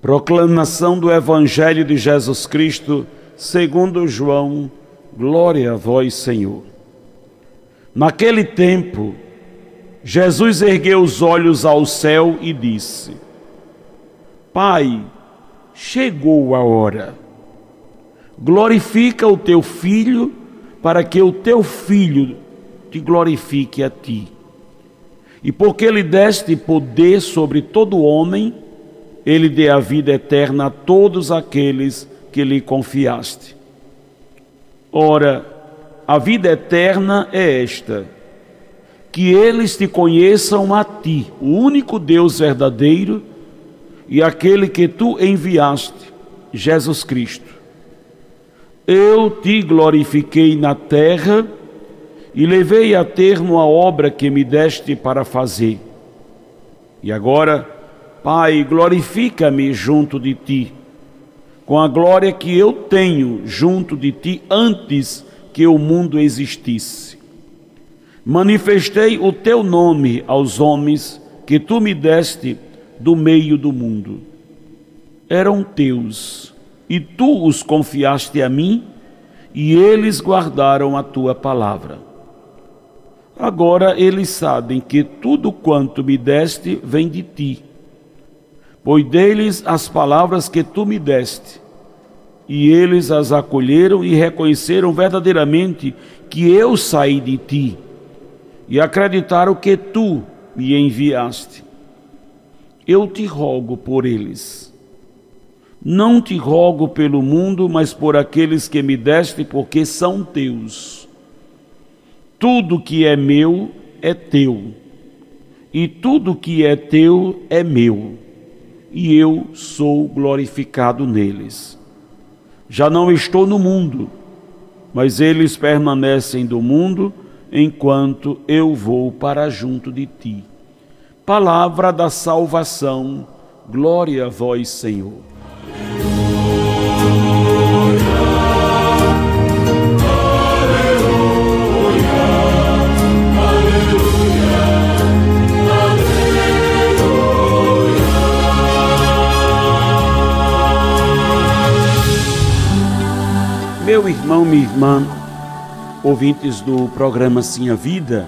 Proclamação do Evangelho de Jesus Cristo, segundo João, glória a vós, Senhor. Naquele tempo, Jesus ergueu os olhos ao céu e disse: Pai, chegou a hora. Glorifica o teu filho, para que o teu filho te glorifique a ti. E porque lhe deste poder sobre todo homem, ele dê a vida eterna a todos aqueles que lhe confiaste. Ora, a vida eterna é esta: que eles te conheçam a ti, o único Deus verdadeiro, e aquele que tu enviaste, Jesus Cristo. Eu te glorifiquei na terra e levei a termo a obra que me deste para fazer. E agora, Pai, glorifica-me junto de ti, com a glória que eu tenho junto de ti antes que o mundo existisse. Manifestei o teu nome aos homens que tu me deste do meio do mundo. Eram teus, e tu os confiaste a mim, e eles guardaram a tua palavra. Agora eles sabem que tudo quanto me deste vem de ti pois as palavras que tu me deste. E eles as acolheram e reconheceram verdadeiramente que eu saí de ti, e acreditaram que tu me enviaste. Eu te rogo por eles. Não te rogo pelo mundo, mas por aqueles que me deste, porque são teus. Tudo que é meu é teu, e tudo que é teu é meu e eu sou glorificado neles. Já não estou no mundo, mas eles permanecem do mundo enquanto eu vou para junto de ti. Palavra da salvação, glória a vós, Senhor. Meu irmão, minha irmã, ouvintes do programa Sim a Vida,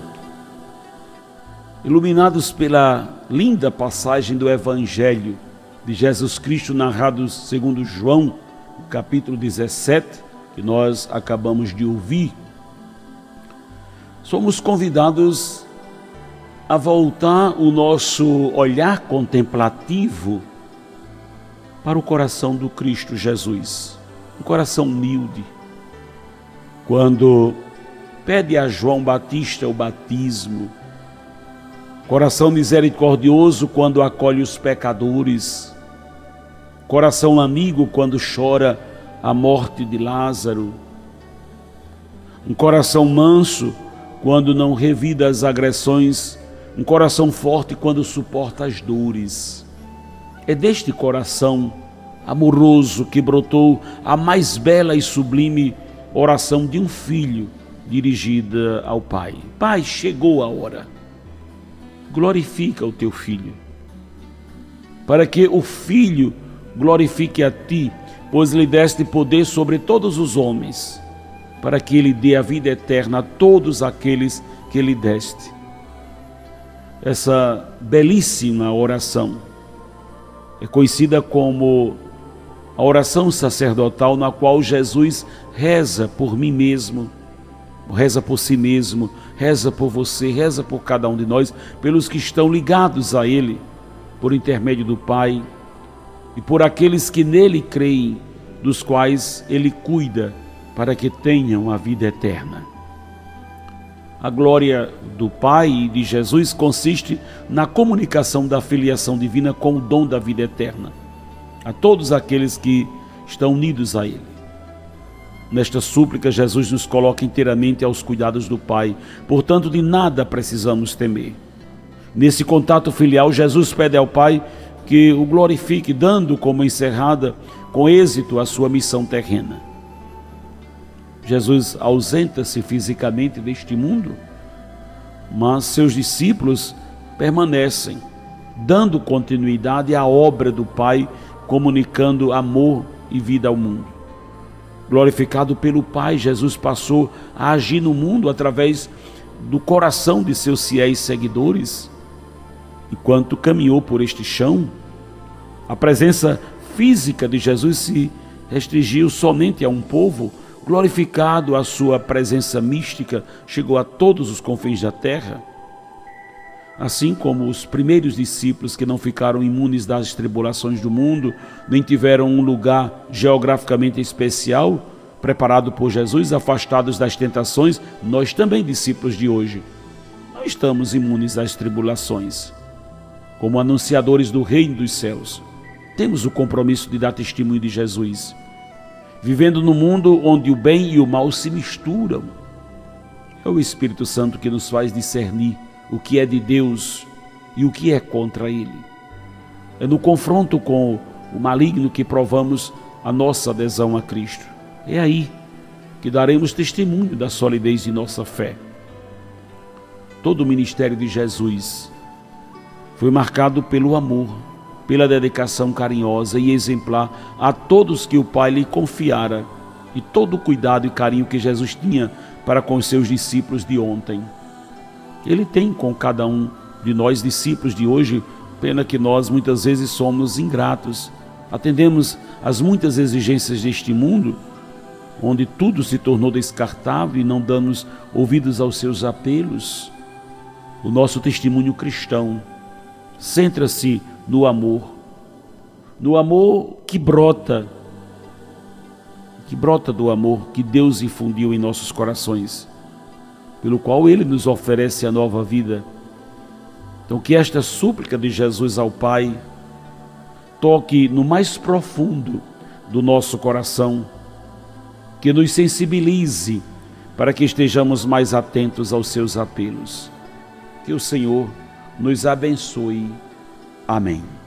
iluminados pela linda passagem do Evangelho de Jesus Cristo narrado segundo João, capítulo 17, que nós acabamos de ouvir, somos convidados a voltar o nosso olhar contemplativo para o coração do Cristo Jesus um coração humilde. Quando pede a João Batista o batismo, coração misericordioso quando acolhe os pecadores, coração amigo quando chora a morte de Lázaro, um coração manso quando não revida as agressões, um coração forte quando suporta as dores. É deste coração amoroso que brotou a mais bela e sublime oração de um filho dirigida ao Pai. Pai, chegou a hora. Glorifica o teu filho, para que o filho glorifique a ti, pois lhe deste poder sobre todos os homens, para que ele dê a vida eterna a todos aqueles que lhe deste. Essa belíssima oração é conhecida como a oração sacerdotal na qual Jesus reza por mim mesmo, reza por si mesmo, reza por você, reza por cada um de nós, pelos que estão ligados a Ele, por intermédio do Pai e por aqueles que nele creem, dos quais Ele cuida para que tenham a vida eterna. A glória do Pai e de Jesus consiste na comunicação da filiação divina com o dom da vida eterna a todos aqueles que estão unidos a Ele. Nesta súplica, Jesus nos coloca inteiramente aos cuidados do Pai, portanto, de nada precisamos temer. Nesse contato filial, Jesus pede ao Pai que o glorifique, dando como encerrada, com êxito, a sua missão terrena. Jesus ausenta-se fisicamente deste mundo, mas seus discípulos permanecem, dando continuidade à obra do Pai, comunicando amor e vida ao mundo. Glorificado pelo Pai, Jesus passou a agir no mundo através do coração de seus fiéis seguidores. Enquanto caminhou por este chão, a presença física de Jesus se restringiu somente a um povo, glorificado a sua presença mística chegou a todos os confins da terra. Assim como os primeiros discípulos que não ficaram imunes das tribulações do mundo, nem tiveram um lugar geograficamente especial preparado por Jesus, afastados das tentações, nós também, discípulos de hoje, não estamos imunes às tribulações. Como anunciadores do reino dos céus, temos o compromisso de dar testemunho de Jesus, vivendo no mundo onde o bem e o mal se misturam. É o Espírito Santo que nos faz discernir o que é de Deus e o que é contra Ele. É no confronto com o maligno que provamos a nossa adesão a Cristo. É aí que daremos testemunho da solidez de nossa fé. Todo o ministério de Jesus foi marcado pelo amor, pela dedicação carinhosa e exemplar a todos que o Pai lhe confiara e todo o cuidado e carinho que Jesus tinha para com os seus discípulos de ontem. Ele tem com cada um de nós discípulos de hoje, pena que nós muitas vezes somos ingratos, atendemos às muitas exigências deste mundo, onde tudo se tornou descartável e não damos ouvidos aos seus apelos. O nosso testemunho cristão centra-se no amor, no amor que brota, que brota do amor que Deus infundiu em nossos corações pelo qual ele nos oferece a nova vida. Então, que esta súplica de Jesus ao Pai toque no mais profundo do nosso coração, que nos sensibilize para que estejamos mais atentos aos seus apelos. Que o Senhor nos abençoe. Amém.